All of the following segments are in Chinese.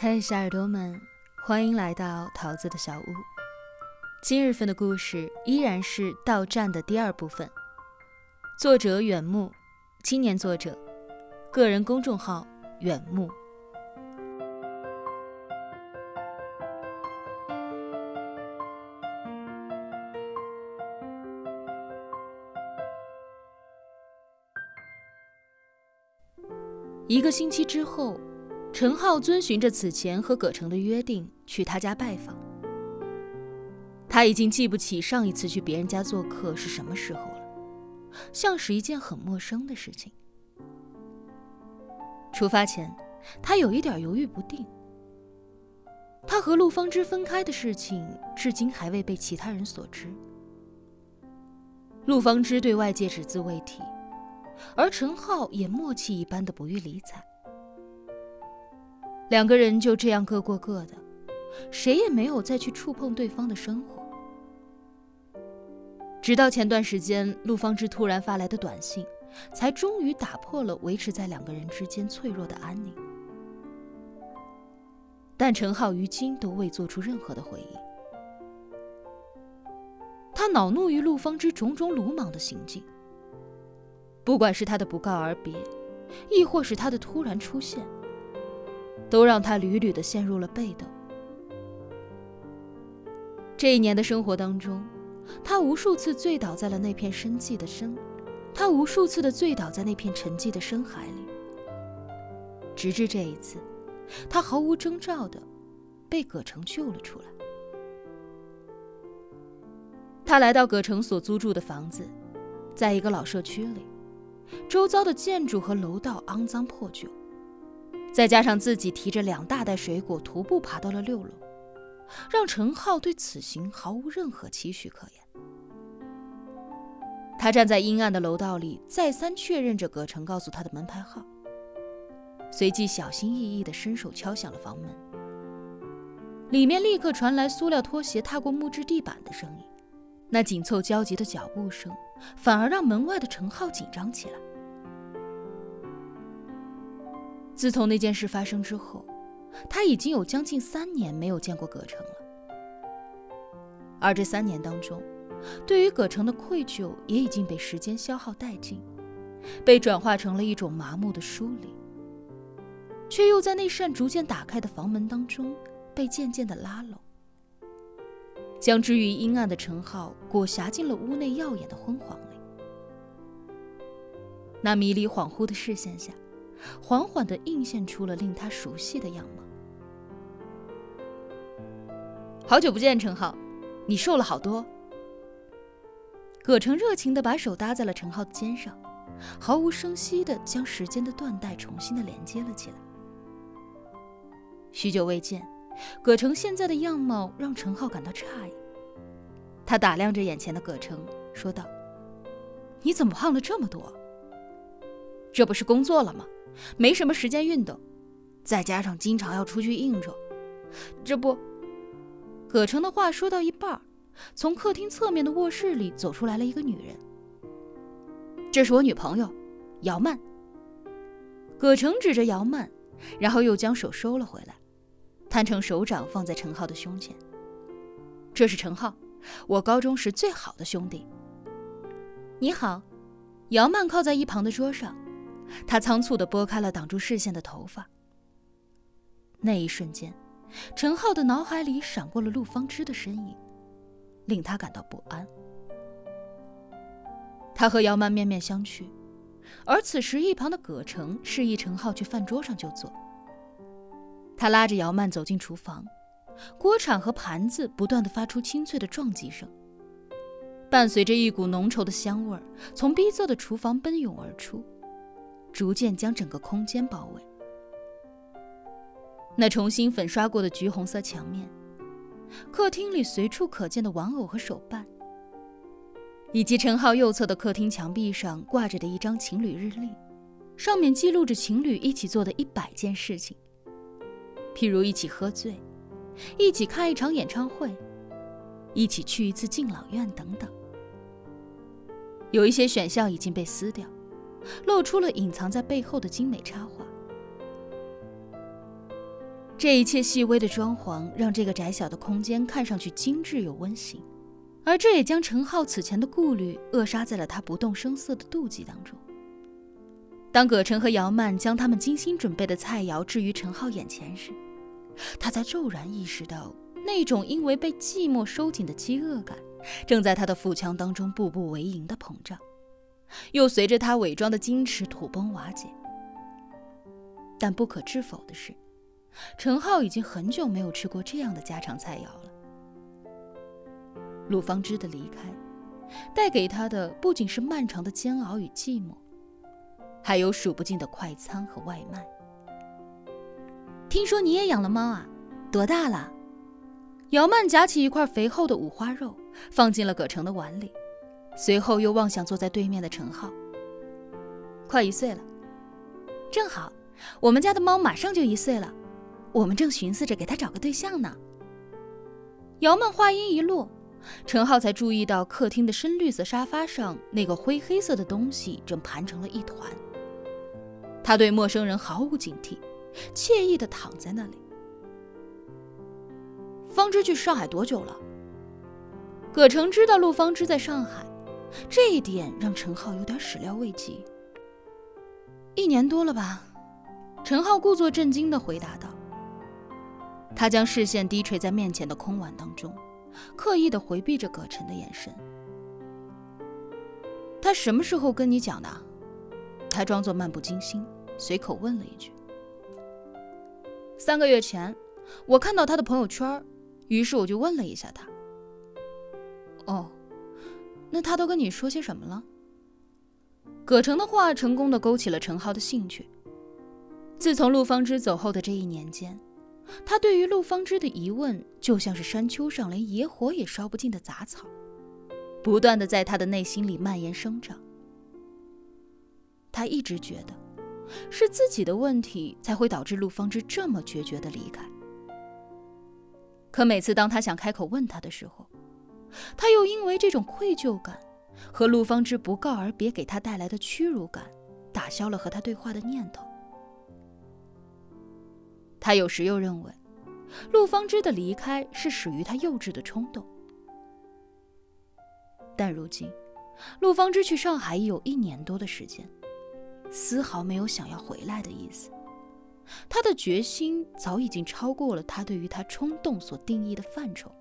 嘿，小耳朵们，欢迎来到桃子的小屋。今日份的故事依然是到站的第二部分，作者远木，青年作者，个人公众号远木。一个星期之后。陈浩遵循着此前和葛城的约定去他家拜访。他已经记不起上一次去别人家做客是什么时候了，像是一件很陌生的事情。出发前，他有一点犹豫不定。他和陆芳芝分开的事情，至今还未被其他人所知。陆芳芝对外界只字未提，而陈浩也默契一般的不予理睬。两个人就这样各过各的，谁也没有再去触碰对方的生活。直到前段时间，陆芳芝突然发来的短信，才终于打破了维持在两个人之间脆弱的安宁。但陈浩于今都未做出任何的回应。他恼怒于陆芳芝种种鲁莽的行径，不管是他的不告而别，亦或是他的突然出现。都让他屡屡的陷入了被动。这一年的生活当中，他无数次醉倒在了那片深寂的深，他无数次的醉倒在那片沉寂的深海里。直至这一次，他毫无征兆的被葛城救了出来。他来到葛城所租住的房子，在一个老社区里，周遭的建筑和楼道肮脏破旧。再加上自己提着两大袋水果徒步爬到了六楼，让陈浩对此行毫无任何期许可言。他站在阴暗的楼道里，再三确认着葛城告诉他的门牌号，随即小心翼翼地伸手敲响了房门。里面立刻传来塑料拖鞋踏过木质地板的声音，那紧凑焦急的脚步声，反而让门外的陈浩紧张起来。自从那件事发生之后，他已经有将近三年没有见过葛城了。而这三年当中，对于葛城的愧疚也已经被时间消耗殆尽，被转化成了一种麻木的疏离，却又在那扇逐渐打开的房门当中被渐渐的拉拢，将之于阴暗的陈浩裹挟进了屋内耀眼的昏黄里。那迷离恍惚的视线下。缓缓地映现出了令他熟悉的样貌。好久不见，陈浩，你瘦了好多。葛城热情地把手搭在了陈浩的肩上，毫无声息地将时间的缎带重新的连接了起来。许久未见，葛城现在的样貌让陈浩感到诧异。他打量着眼前的葛城，说道：“你怎么胖了这么多？这不是工作了吗？”没什么时间运动，再加上经常要出去应酬，这不……葛城的话说到一半，从客厅侧面的卧室里走出来了一个女人。这是我女朋友，姚曼。葛城指着姚曼，然后又将手收了回来，摊成手掌放在陈浩的胸前。这是陈浩，我高中时最好的兄弟。你好，姚曼靠在一旁的桌上。他仓促地拨开了挡住视线的头发。那一瞬间，陈浩的脑海里闪过了陆芳芝的身影，令他感到不安。他和姚曼面面相觑，而此时一旁的葛城示意陈浩去饭桌上就坐。他拉着姚曼走进厨房，锅铲和盘子不断地发出清脆的撞击声，伴随着一股浓稠的香味从逼仄的厨房奔涌而出。逐渐将整个空间包围。那重新粉刷过的橘红色墙面，客厅里随处可见的玩偶和手办，以及陈浩右侧的客厅墙壁上挂着的一张情侣日历，上面记录着情侣一起做的一百件事情，譬如一起喝醉，一起看一场演唱会，一起去一次敬老院等等。有一些选项已经被撕掉。露出了隐藏在背后的精美插画。这一切细微的装潢让这个窄小的空间看上去精致又温馨，而这也将陈浩此前的顾虑扼杀在了他不动声色的妒忌当中。当葛晨和姚曼将他们精心准备的菜肴置于陈浩眼前时，他才骤然意识到，那种因为被寂寞收紧的饥饿感，正在他的腹腔当中步步为营的膨胀，又随着他伪装的矜持土崩瓦解。但不可置否的是。陈浩已经很久没有吃过这样的家常菜肴了。陆芳芝的离开，带给他的不仅是漫长的煎熬与寂寞，还有数不尽的快餐和外卖。听说你也养了猫啊？多大了？姚曼夹起一块肥厚的五花肉，放进了葛城的碗里，随后又望向坐在对面的陈浩。快一岁了，正好，我们家的猫马上就一岁了。我们正寻思着给它找个对象呢。姚曼话音一落，陈浩才注意到客厅的深绿色沙发上那个灰黑色的东西正盘成了一团。他对陌生人毫无警惕，惬意地躺在那里。方知去上海多久了？葛城知道陆方知在上海，这一点让陈浩有点始料未及。一年多了吧？陈浩故作震惊地回答道。他将视线低垂在面前的空碗当中，刻意的回避着葛晨的眼神。他什么时候跟你讲的？他装作漫不经心，随口问了一句。三个月前，我看到他的朋友圈，于是我就问了一下他。哦，那他都跟你说些什么了？葛城的话成功的勾起了陈浩的兴趣。自从陆方之走后的这一年间。他对于陆方芝的疑问，就像是山丘上连野火也烧不尽的杂草，不断的在他的内心里蔓延生长。他一直觉得，是自己的问题才会导致陆方芝这么决绝的离开。可每次当他想开口问他的时候，他又因为这种愧疚感和陆方知不告而别给他带来的屈辱感，打消了和他对话的念头。他有时又认为，陆方知的离开是属于他幼稚的冲动。但如今，陆方知去上海已有一年多的时间，丝毫没有想要回来的意思。他的决心早已经超过了他对于他冲动所定义的范畴。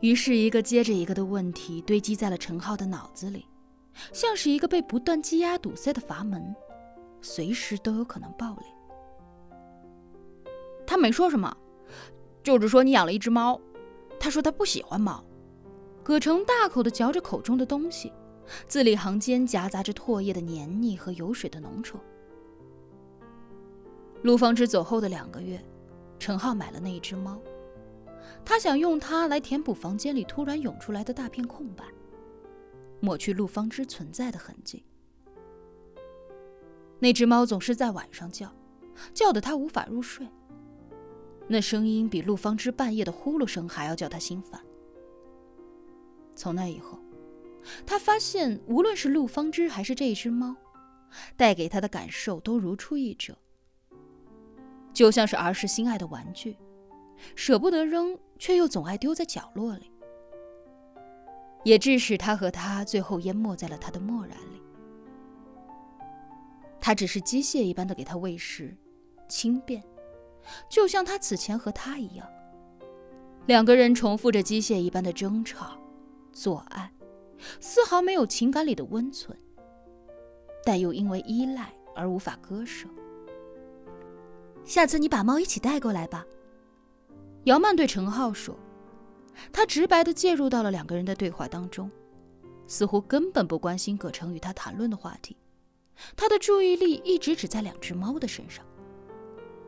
于是，一个接着一个的问题堆积在了陈浩的脑子里，像是一个被不断积压堵塞的阀门，随时都有可能爆裂。他没说什么，就是说你养了一只猫。他说他不喜欢猫。葛城大口地嚼着口中的东西，字里行间夹杂着唾液的黏腻和油水的浓稠。陆方芝走后的两个月，陈浩买了那一只猫，他想用它来填补房间里突然涌出来的大片空白，抹去陆方之存在的痕迹。那只猫总是在晚上叫，叫得他无法入睡。那声音比陆方之半夜的呼噜声还要叫他心烦。从那以后，他发现无论是陆方之还是这只猫，带给他的感受都如出一辙，就像是儿时心爱的玩具，舍不得扔，却又总爱丢在角落里，也致使他和他最后淹没在了他的漠然里。他只是机械一般的给他喂食，轻便。就像他此前和他一样，两个人重复着机械一般的争吵、做爱，丝毫没有情感里的温存，但又因为依赖而无法割舍。下次你把猫一起带过来吧，姚曼对陈浩说。他直白地介入到了两个人的对话当中，似乎根本不关心葛城与他谈论的话题，他的注意力一直只在两只猫的身上。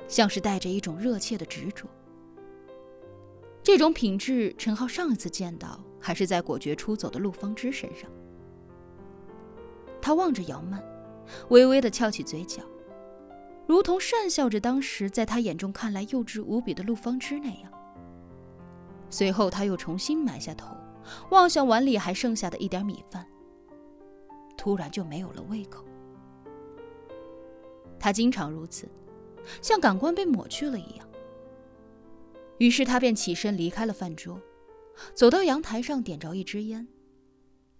像是带着一种热切的执着。这种品质，陈浩上一次见到还是在果决出走的陆方之身上。他望着姚曼，微微的翘起嘴角，如同讪笑着当时在他眼中看来幼稚无比的陆方之那样。随后，他又重新埋下头，望向碗里还剩下的一点米饭，突然就没有了胃口。他经常如此。像感官被抹去了一样。于是他便起身离开了饭桌，走到阳台上，点着一支烟。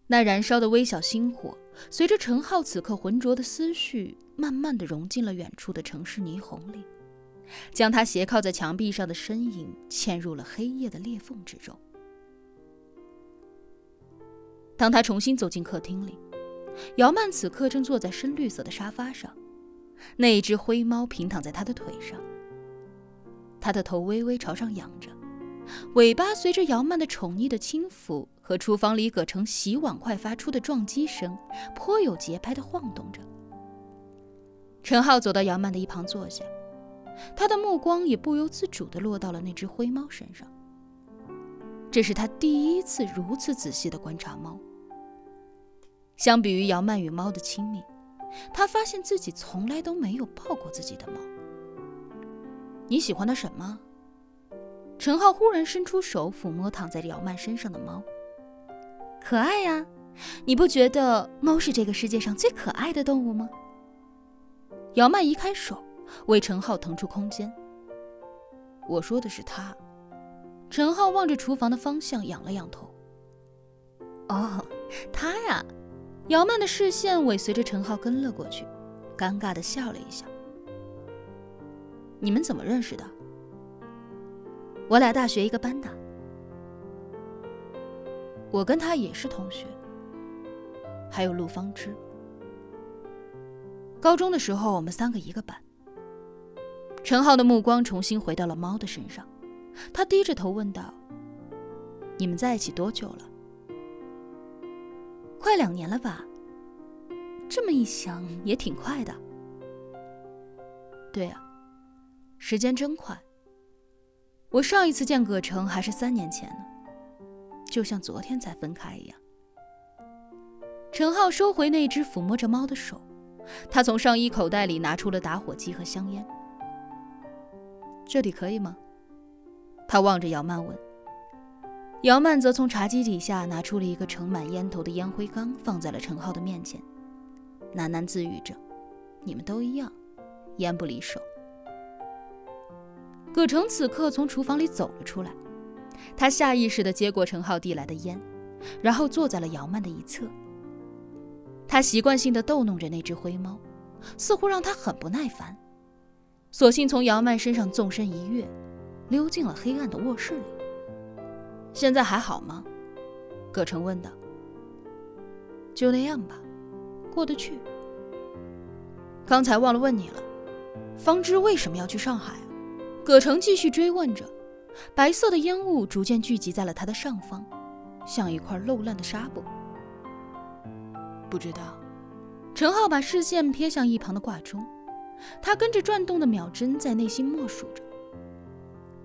那燃烧的微小星火，随着陈浩此刻浑浊的思绪，慢慢的融进了远处的城市霓虹里，将他斜靠在墙壁上的身影嵌入了黑夜的裂缝之中。当他重新走进客厅里，姚曼此刻正坐在深绿色的沙发上，那一只灰猫平躺在他的腿上，他的头微微朝上仰着，尾巴随着姚曼的宠溺的轻抚和厨房里葛城洗碗筷发出的撞击声，颇有节拍的晃动着。陈浩走到姚曼的一旁坐下，他的目光也不由自主地落到了那只灰猫身上。这是他第一次如此仔细地观察猫。相比于姚曼与猫的亲密，他发现自己从来都没有抱过自己的猫。你喜欢它什么？陈浩忽然伸出手抚摸躺在姚曼身上的猫。可爱呀，你不觉得猫是这个世界上最可爱的动物吗？姚曼移开手，为陈浩腾出空间。我说的是他。陈浩望着厨房的方向，仰了仰头。哦，他呀。姚曼的视线尾随着陈浩跟了过去，尴尬的笑了一下。你们怎么认识的？我俩大学一个班的。我跟他也是同学。还有陆方知。高中的时候，我们三个一个班。陈浩的目光重新回到了猫的身上。他低着头问道：“你们在一起多久了？”快两年了吧？这么一想也挺快的。对啊，时间真快。我上一次见葛城还是三年前呢，就像昨天才分开一样。陈浩收回那只抚摸着猫的手，他从上衣口袋里拿出了打火机和香烟。这里可以吗？他望着姚曼问。姚曼则从茶几底下拿出了一个盛满烟头的烟灰缸，放在了陈浩的面前，喃喃自语着：“你们都一样，烟不离手。”葛城此刻从厨房里走了出来，他下意识地接过陈浩递来的烟，然后坐在了姚曼的一侧。他习惯性地逗弄着那只灰猫，似乎让他很不耐烦，索性从姚曼身上纵身一跃。溜进了黑暗的卧室里。现在还好吗？葛城问道。就那样吧，过得去。刚才忘了问你了，方知为什么要去上海？葛城继续追问着。白色的烟雾逐渐聚集在了他的上方，像一块漏烂的纱布。不知道。陈浩把视线瞥向一旁的挂钟，他跟着转动的秒针在内心默数着。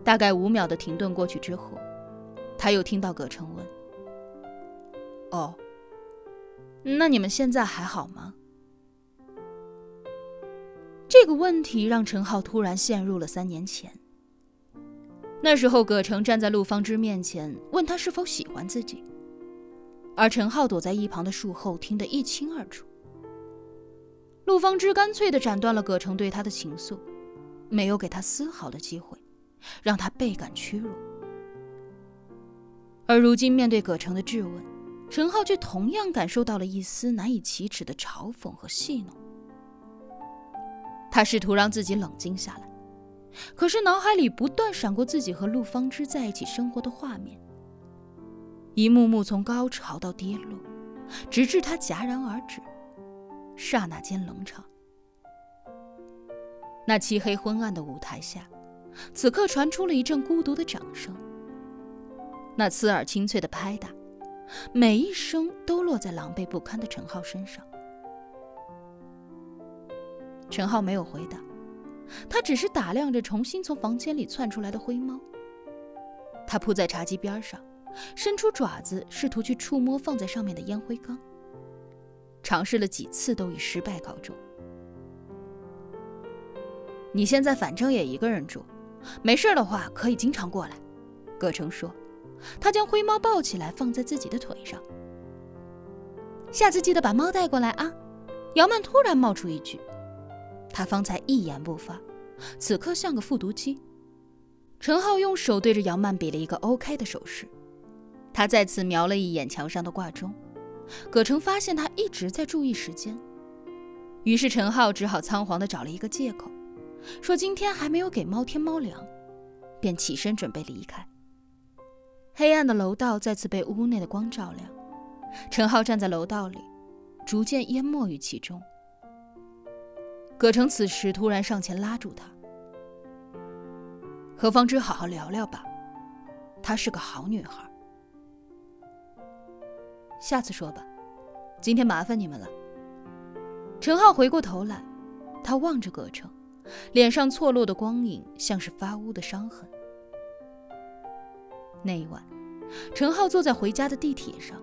大概五秒的停顿过去之后，他又听到葛城问：“哦，那你们现在还好吗？”这个问题让陈浩突然陷入了三年前。那时候，葛城站在陆方之面前，问他是否喜欢自己，而陈浩躲在一旁的树后，听得一清二楚。陆方之干脆地斩断了葛城对他的情愫，没有给他丝毫的机会。让他倍感屈辱，而如今面对葛城的质问，陈浩却同样感受到了一丝难以启齿的嘲讽和戏弄。他试图让自己冷静下来，可是脑海里不断闪过自己和陆方之在一起生活的画面，一幕幕从高潮到跌落，直至他戛然而止，刹那间冷场。那漆黑昏暗的舞台下。此刻传出了一阵孤独的掌声，那刺耳清脆的拍打，每一声都落在狼狈不堪的陈浩身上。陈浩没有回答，他只是打量着重新从房间里窜出来的灰猫。他扑在茶几边上，伸出爪子试图去触摸放在上面的烟灰缸，尝试了几次都以失败告终。你现在反正也一个人住。没事的话，可以经常过来。”葛城说，他将灰猫抱起来放在自己的腿上。下次记得把猫带过来啊！姚曼突然冒出一句，他方才一言不发，此刻像个复读机。陈浩用手对着杨曼比了一个 OK 的手势，他再次瞄了一眼墙上的挂钟。葛城发现他一直在注意时间，于是陈浩只好仓皇地找了一个借口，说今天还没有给猫添猫粮，便起身准备离开。黑暗的楼道再次被屋内的光照亮，陈浩站在楼道里，逐渐淹没于其中。葛城此时突然上前拉住他：“和方知好好聊聊吧，她是个好女孩。”下次说吧，今天麻烦你们了。陈浩回过头来，他望着葛城，脸上错落的光影像是发乌的伤痕。那一晚，陈浩坐在回家的地铁上，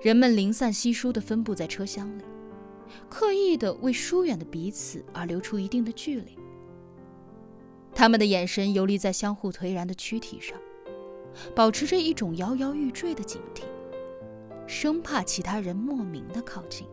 人们零散稀疏的分布在车厢里，刻意的为疏远的彼此而留出一定的距离。他们的眼神游离在相互颓然的躯体上，保持着一种摇摇欲坠的警惕。生怕其他人莫名的靠近。